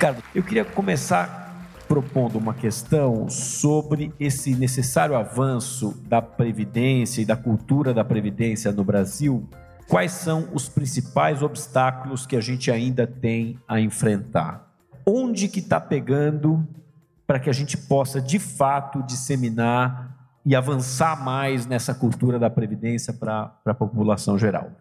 Ricardo, eu queria começar propondo uma questão sobre esse necessário avanço da previdência e da cultura da previdência no Brasil. Quais são os principais obstáculos que a gente ainda tem a enfrentar? Onde que está pegando para que a gente possa de fato disseminar e avançar mais nessa cultura da previdência para a população geral?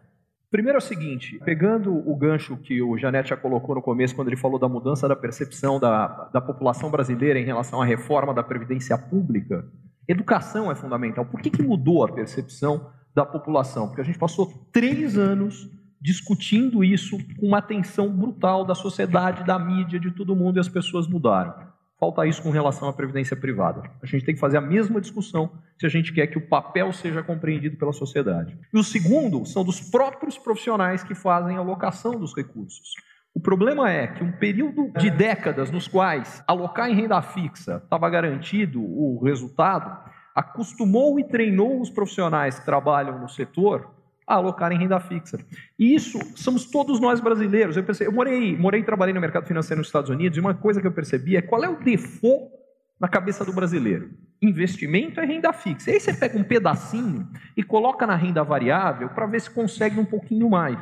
Primeiro é o seguinte, pegando o gancho que o Janete já colocou no começo, quando ele falou da mudança da percepção da, da população brasileira em relação à reforma da Previdência Pública, educação é fundamental. Por que, que mudou a percepção da população? Porque a gente passou três anos discutindo isso com uma atenção brutal da sociedade, da mídia, de todo mundo, e as pessoas mudaram. Falta isso com relação à previdência privada. A gente tem que fazer a mesma discussão se a gente quer que o papel seja compreendido pela sociedade. E o segundo são dos próprios profissionais que fazem a alocação dos recursos. O problema é que um período de décadas nos quais alocar em renda fixa estava garantido o resultado, acostumou e treinou os profissionais que trabalham no setor alocar em renda fixa. E isso somos todos nós brasileiros. Eu, pensei, eu morei, morei e trabalhei no mercado financeiro nos Estados Unidos e uma coisa que eu percebi é qual é o default na cabeça do brasileiro. Investimento é renda fixa. Aí você pega um pedacinho e coloca na renda variável para ver se consegue um pouquinho mais.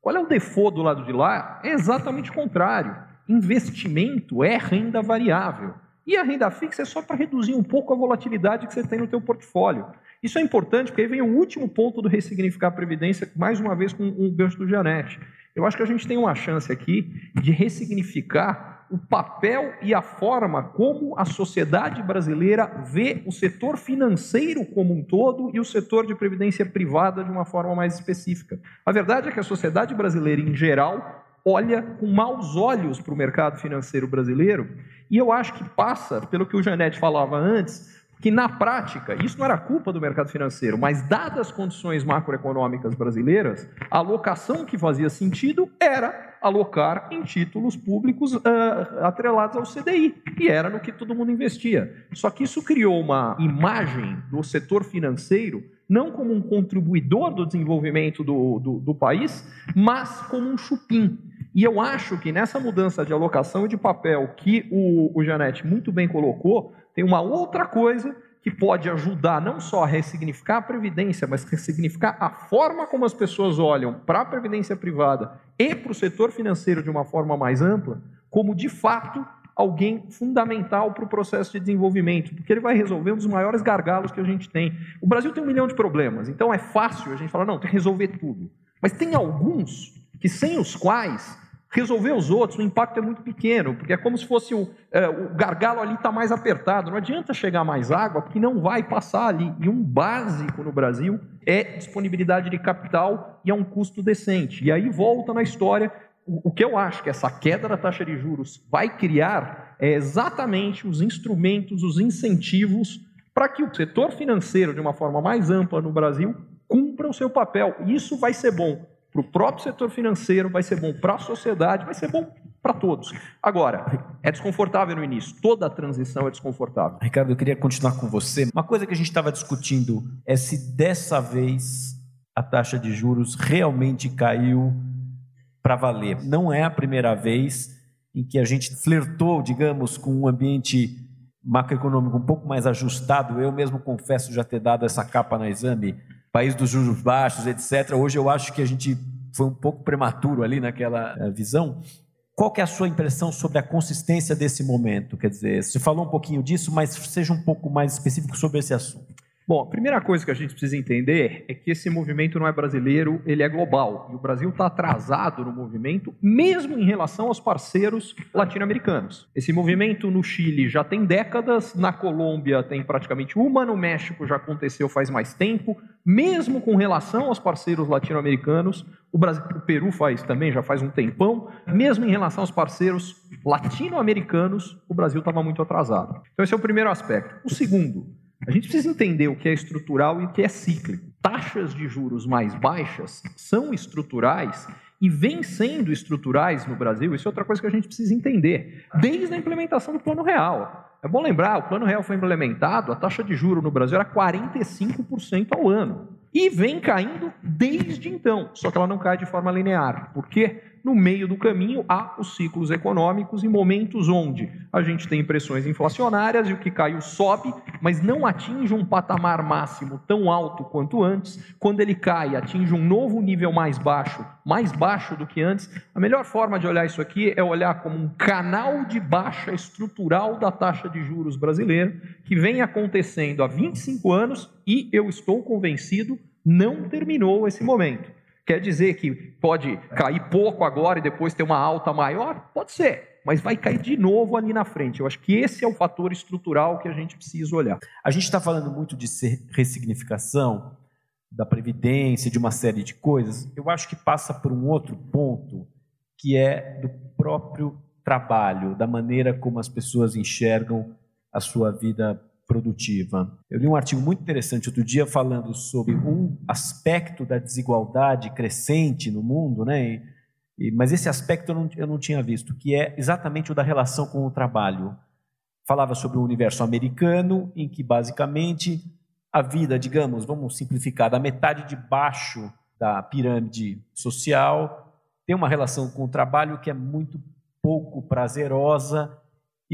Qual é o default do lado de lá? É exatamente o contrário. Investimento é renda variável. E a renda fixa é só para reduzir um pouco a volatilidade que você tem no teu portfólio. Isso é importante, porque aí vem o último ponto do ressignificar a Previdência, mais uma vez com o gancho do Janete. Eu acho que a gente tem uma chance aqui de ressignificar o papel e a forma como a sociedade brasileira vê o setor financeiro como um todo e o setor de previdência privada de uma forma mais específica. A verdade é que a sociedade brasileira, em geral, olha com maus olhos para o mercado financeiro brasileiro, e eu acho que passa pelo que o Janete falava antes, que na prática, isso não era culpa do mercado financeiro, mas dadas as condições macroeconômicas brasileiras, a alocação que fazia sentido era alocar em títulos públicos uh, atrelados ao CDI, e era no que todo mundo investia. Só que isso criou uma imagem do setor financeiro não como um contribuidor do desenvolvimento do, do, do país, mas como um chupim. E eu acho que nessa mudança de alocação e de papel que o, o Janete muito bem colocou, tem uma outra coisa que pode ajudar não só a ressignificar a previdência, mas ressignificar a forma como as pessoas olham para a previdência privada e para o setor financeiro de uma forma mais ampla, como de fato alguém fundamental para o processo de desenvolvimento, porque ele vai resolver um dos maiores gargalos que a gente tem. O Brasil tem um milhão de problemas, então é fácil a gente falar, não, tem que resolver tudo. Mas tem alguns que sem os quais resolver os outros, o impacto é muito pequeno, porque é como se fosse o, é, o gargalo ali está mais apertado. Não adianta chegar mais água, porque não vai passar ali. E um básico no Brasil é disponibilidade de capital e é um custo decente. E aí volta na história. O, o que eu acho que essa queda da taxa de juros vai criar é exatamente os instrumentos, os incentivos para que o setor financeiro, de uma forma mais ampla no Brasil, cumpra o seu papel. Isso vai ser bom para o próprio setor financeiro, vai ser bom para a sociedade, vai ser bom para todos. Agora, é desconfortável no início, toda a transição é desconfortável. Ricardo, eu queria continuar com você. Uma coisa que a gente estava discutindo é se dessa vez a taxa de juros realmente caiu para valer. Não é a primeira vez em que a gente flertou, digamos, com um ambiente macroeconômico um pouco mais ajustado. Eu mesmo confesso já ter dado essa capa na exame país dos juros baixos, etc. Hoje eu acho que a gente foi um pouco prematuro ali naquela eh, visão. Qual que é a sua impressão sobre a consistência desse momento? Quer dizer, você falou um pouquinho disso, mas seja um pouco mais específico sobre esse assunto. Bom, a primeira coisa que a gente precisa entender é que esse movimento não é brasileiro, ele é global. E o Brasil está atrasado no movimento, mesmo em relação aos parceiros latino-americanos. Esse movimento no Chile já tem décadas, na Colômbia tem praticamente uma, no México já aconteceu faz mais tempo. Mesmo com relação aos parceiros latino-americanos, o, Brasil, o Peru faz também, já faz um tempão. Mesmo em relação aos parceiros latino-americanos, o Brasil estava muito atrasado. Então, esse é o primeiro aspecto. O segundo, a gente precisa entender o que é estrutural e o que é cíclico. Taxas de juros mais baixas são estruturais e vêm sendo estruturais no Brasil. Isso é outra coisa que a gente precisa entender. Desde a implementação do Plano Real. É bom lembrar, o Plano Real foi implementado, a taxa de juro no Brasil era 45% ao ano. E vem caindo desde então, só que ela não cai de forma linear. Por quê? No meio do caminho há os ciclos econômicos e momentos onde a gente tem pressões inflacionárias e o que caiu sobe, mas não atinge um patamar máximo tão alto quanto antes. Quando ele cai, atinge um novo nível mais baixo, mais baixo do que antes. A melhor forma de olhar isso aqui é olhar como um canal de baixa estrutural da taxa de juros brasileira, que vem acontecendo há 25 anos e eu estou convencido não terminou esse momento. Quer dizer que pode cair pouco agora e depois ter uma alta maior? Pode ser, mas vai cair de novo ali na frente. Eu acho que esse é o fator estrutural que a gente precisa olhar. A gente está falando muito de ressignificação da previdência, de uma série de coisas. Eu acho que passa por um outro ponto que é do próprio trabalho, da maneira como as pessoas enxergam a sua vida produtiva. Eu li um artigo muito interessante outro dia falando sobre um aspecto da desigualdade crescente no mundo, né? E, mas esse aspecto eu não, eu não tinha visto, que é exatamente o da relação com o trabalho. Falava sobre o universo americano, em que basicamente a vida, digamos, vamos simplificar, da metade de baixo da pirâmide social tem uma relação com o trabalho que é muito pouco prazerosa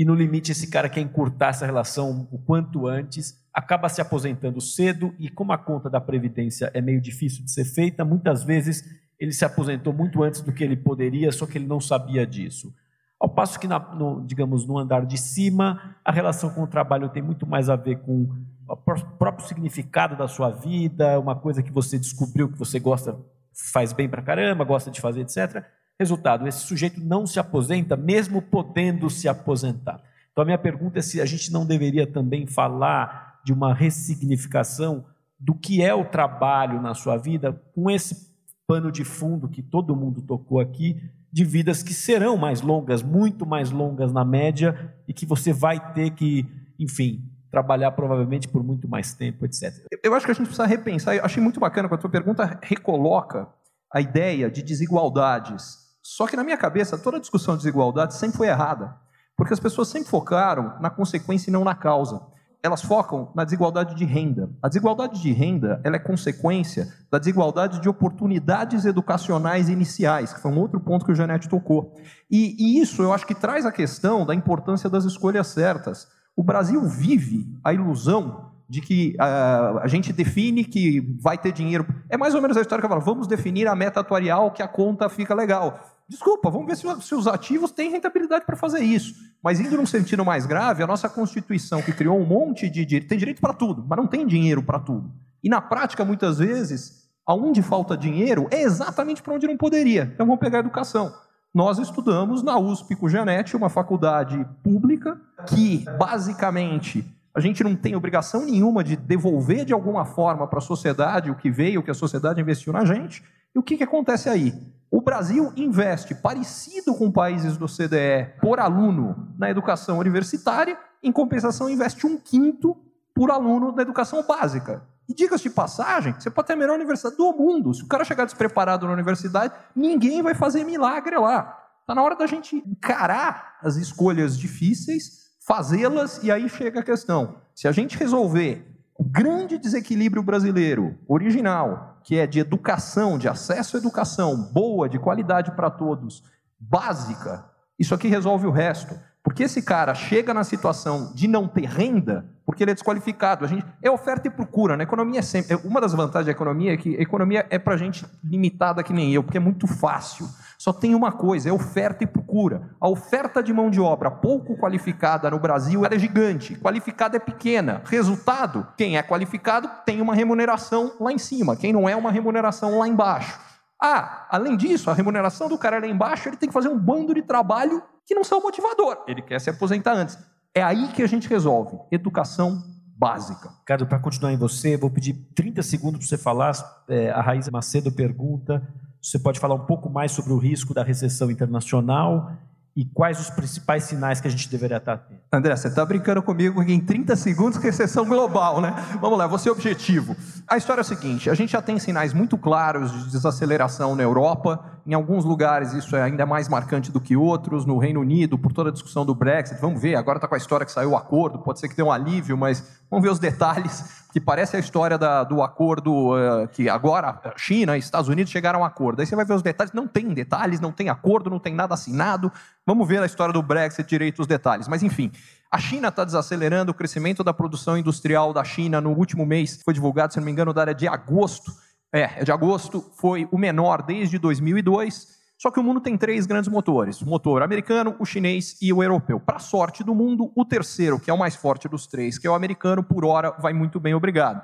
e no limite esse cara quer encurtar essa relação o quanto antes, acaba se aposentando cedo e como a conta da previdência é meio difícil de ser feita, muitas vezes ele se aposentou muito antes do que ele poderia, só que ele não sabia disso. Ao passo que, na, no, digamos, no andar de cima, a relação com o trabalho tem muito mais a ver com o próprio significado da sua vida, uma coisa que você descobriu que você gosta, faz bem pra caramba, gosta de fazer, etc. Resultado: esse sujeito não se aposenta, mesmo podendo se aposentar. Então, a minha pergunta é se a gente não deveria também falar de uma ressignificação do que é o trabalho na sua vida, com esse pano de fundo que todo mundo tocou aqui, de vidas que serão mais longas, muito mais longas na média, e que você vai ter que, enfim, trabalhar provavelmente por muito mais tempo, etc. Eu acho que a gente precisa repensar. Eu achei muito bacana quando a tua pergunta recoloca a ideia de desigualdades só que na minha cabeça, toda a discussão de desigualdade sempre foi errada, porque as pessoas sempre focaram na consequência e não na causa. Elas focam na desigualdade de renda. A desigualdade de renda ela é consequência da desigualdade de oportunidades educacionais iniciais, que foi um outro ponto que o Janete tocou. E, e isso eu acho que traz a questão da importância das escolhas certas. O Brasil vive a ilusão de que uh, a gente define que vai ter dinheiro. É mais ou menos a história que eu falo, vamos definir a meta atuarial que a conta fica legal. Desculpa, vamos ver se, se os ativos têm rentabilidade para fazer isso. Mas indo num sentido mais grave, a nossa Constituição, que criou um monte de direito, tem direito para tudo, mas não tem dinheiro para tudo. E na prática, muitas vezes, aonde falta dinheiro é exatamente para onde não poderia. Então vamos pegar a educação. Nós estudamos na USP com Janete, uma faculdade pública que basicamente a gente não tem obrigação nenhuma de devolver de alguma forma para a sociedade o que veio, o que a sociedade investiu na gente. E o que, que acontece aí? O Brasil investe, parecido com países do CDE, por aluno na educação universitária, em compensação, investe um quinto por aluno na educação básica. E diga-se de passagem, você pode ter a melhor universidade do mundo. Se o cara chegar despreparado na universidade, ninguém vai fazer milagre lá. Está na hora da gente encarar as escolhas difíceis fazê-las, e aí chega a questão: se a gente resolver o grande desequilíbrio brasileiro, original, que é de educação, de acesso à educação boa, de qualidade para todos, básica, isso aqui resolve o resto. Porque esse cara chega na situação de não ter renda, porque ele é desqualificado. A gente é oferta e procura. Né? economia é sempre. Uma das vantagens da economia é que a economia é para gente limitada que nem eu, porque é muito fácil. Só tem uma coisa, é oferta e procura. A oferta de mão de obra pouco qualificada no Brasil é gigante, qualificada é pequena. Resultado, quem é qualificado tem uma remuneração lá em cima, quem não é uma remuneração lá embaixo. Ah, além disso, a remuneração do cara lá embaixo, ele tem que fazer um bando de trabalho que não são motivador. Ele quer se aposentar antes. É aí que a gente resolve. Educação básica. Ricardo, para continuar em você, vou pedir 30 segundos para você falar. É, a Raíssa Macedo pergunta você pode falar um pouco mais sobre o risco da recessão internacional e quais os principais sinais que a gente deveria estar atento? André, você está brincando comigo em 30 segundos recessão global, né? Vamos lá, você objetivo. A história é a seguinte: a gente já tem sinais muito claros de desaceleração na Europa Em alguns lugares isso é ainda mais marcante do que outros. No Reino Unido, por toda a discussão do Brexit, vamos ver. Agora está com a história que saiu o acordo. Pode ser que tenha um alívio, mas vamos ver os detalhes. Que parece a história da, do acordo uh, que agora China e Estados Unidos chegaram a acordo. Aí você vai ver os detalhes. Não tem detalhes, não tem acordo, não tem nada assinado. Vamos ver a história do Brexit direito os detalhes. Mas enfim, a China está desacelerando o crescimento da produção industrial da China no último mês, foi divulgado, se não me engano, da área de agosto. É, de agosto foi o menor desde 2002. Só que o mundo tem três grandes motores: o motor americano, o chinês e o europeu. Para sorte do mundo, o terceiro, que é o mais forte dos três, que é o americano, por hora vai muito bem, obrigado.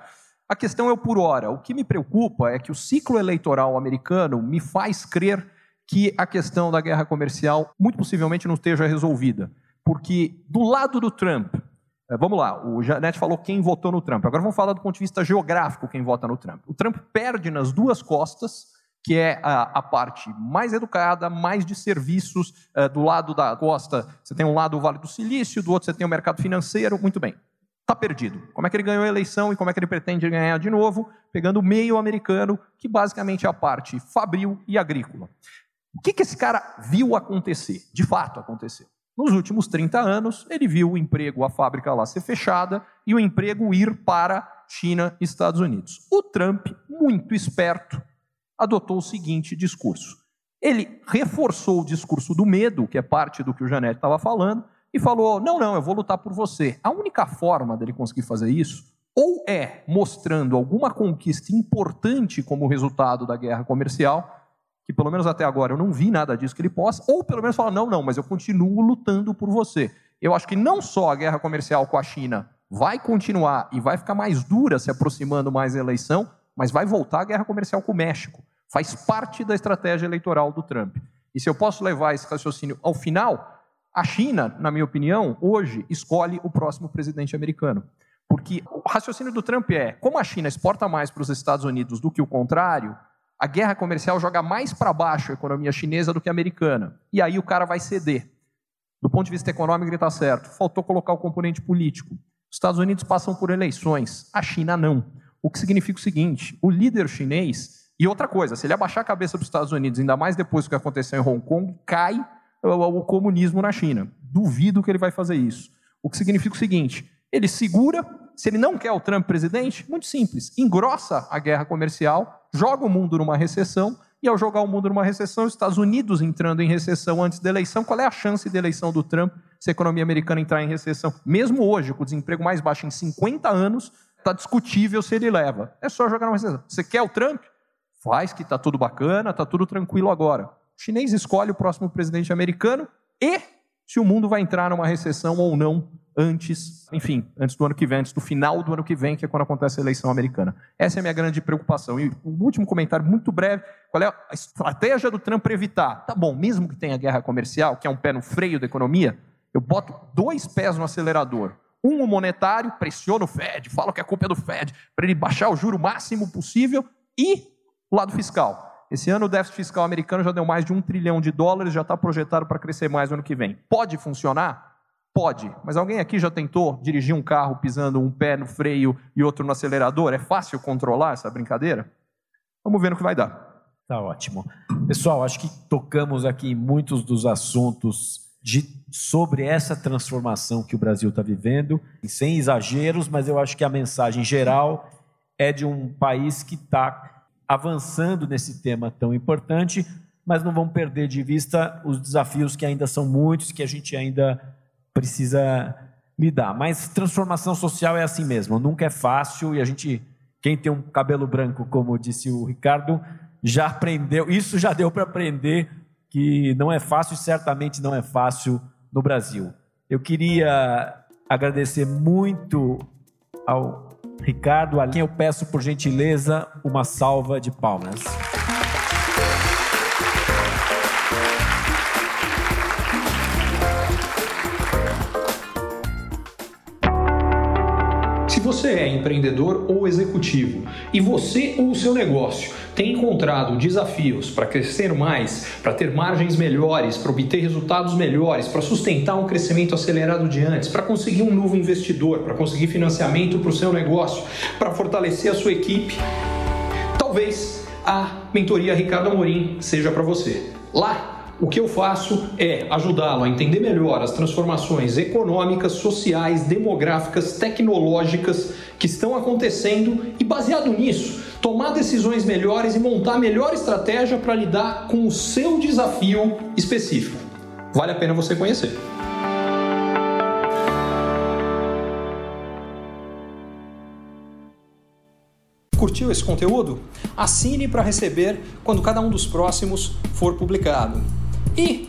A questão é o por hora. O que me preocupa é que o ciclo eleitoral americano me faz crer que a questão da guerra comercial muito possivelmente não esteja resolvida. Porque do lado do Trump, vamos lá, o Janete falou quem votou no Trump. Agora vamos falar do ponto de vista geográfico quem vota no Trump. O Trump perde nas duas costas, que é a, a parte mais educada, mais de serviços. Uh, do lado da costa, você tem um lado o Vale do Silício, do outro você tem o mercado financeiro. Muito bem. Está perdido. Como é que ele ganhou a eleição e como é que ele pretende ganhar de novo? Pegando o meio americano, que basicamente é a parte fabril e agrícola. O que, que esse cara viu acontecer? De fato aconteceu. Nos últimos 30 anos, ele viu o emprego, a fábrica lá ser fechada e o emprego ir para China e Estados Unidos. O Trump, muito esperto, adotou o seguinte discurso. Ele reforçou o discurso do medo, que é parte do que o Janete estava falando, e falou: não, não, eu vou lutar por você. A única forma dele conseguir fazer isso, ou é mostrando alguma conquista importante como resultado da guerra comercial, que pelo menos até agora eu não vi nada disso que ele possa, ou pelo menos falar, não, não, mas eu continuo lutando por você. Eu acho que não só a guerra comercial com a China vai continuar e vai ficar mais dura se aproximando mais da eleição, mas vai voltar a guerra comercial com o México. Faz parte da estratégia eleitoral do Trump. E se eu posso levar esse raciocínio ao final, a China, na minha opinião, hoje escolhe o próximo presidente americano. Porque o raciocínio do Trump é: como a China exporta mais para os Estados Unidos do que o contrário, a guerra comercial joga mais para baixo a economia chinesa do que a americana. E aí o cara vai ceder. Do ponto de vista econômico, ele está certo. Faltou colocar o componente político. Os Estados Unidos passam por eleições, a China não. O que significa o seguinte: o líder chinês. E outra coisa, se ele abaixar a cabeça dos Estados Unidos, ainda mais depois do que aconteceu em Hong Kong, cai o, comunismo na China. Duvido que ele vai fazer isso. O que significa o seguinte: ele segura, se ele não quer o Trump presidente, muito simples, engrossa a guerra comercial joga o mundo numa recessão, e ao jogar o mundo numa recessão, os Estados Unidos entrando em recessão antes da eleição, qual é a chance de eleição do Trump se a economia americana entrar em recessão? Mesmo hoje, com o desemprego mais baixo em 50 anos, está discutível se ele leva. É só jogar numa recessão. Você quer o Trump? Faz que está tudo bacana, está tudo tranquilo agora. O chinês escolhe o próximo presidente americano e se o mundo vai entrar numa recessão ou não antes, enfim, antes do ano que vem, antes do final do ano que vem, que é quando acontece a eleição americana. Essa é a minha grande preocupação. E o último comentário, muito breve: qual é a estratégia do Trump para evitar? Tá bom, mesmo que tenha guerra comercial, que é um pé no freio da economia, eu boto dois pés no acelerador. Um, o monetário, pressiono o Fed, falo que a culpa é do Fed, para ele baixar o juro máximo possível, e o lado fiscal. Esse ano o déficit fiscal americano já deu mais de um trilhão de dólares, já está projetado para crescer mais no ano que vem. Pode funcionar? Pode, mas alguém aqui já tentou dirigir um carro pisando um pé no freio e outro no acelerador? É fácil controlar essa brincadeira? Vamos ver no que vai dar. Tá ótimo. Pessoal, acho que tocamos aqui muitos dos assuntos de, sobre essa transformação que o Brasil está vivendo, sem exageros, mas eu acho que a mensagem geral é de um país que está avançando nesse tema tão importante, mas não vamos perder de vista os desafios que ainda são muitos, que a gente ainda precisa lidar. Mas transformação social é assim mesmo, nunca é fácil e a gente, quem tem um cabelo branco, como disse o Ricardo, já aprendeu, isso já deu para aprender que não é fácil e certamente não é fácil no Brasil. Eu queria agradecer muito ao Ricardo, a quem eu peço por gentileza uma salva de palmas. É empreendedor ou executivo e você ou o seu negócio tem encontrado desafios para crescer mais, para ter margens melhores, para obter resultados melhores, para sustentar um crescimento acelerado de antes, para conseguir um novo investidor, para conseguir financiamento para o seu negócio, para fortalecer a sua equipe, talvez a mentoria Ricardo Amorim seja para você. Lá o que eu faço é ajudá-lo a entender melhor as transformações econômicas, sociais, demográficas, tecnológicas que estão acontecendo e, baseado nisso, tomar decisões melhores e montar a melhor estratégia para lidar com o seu desafio específico. Vale a pena você conhecer. Curtiu esse conteúdo? Assine para receber quando cada um dos próximos for publicado. E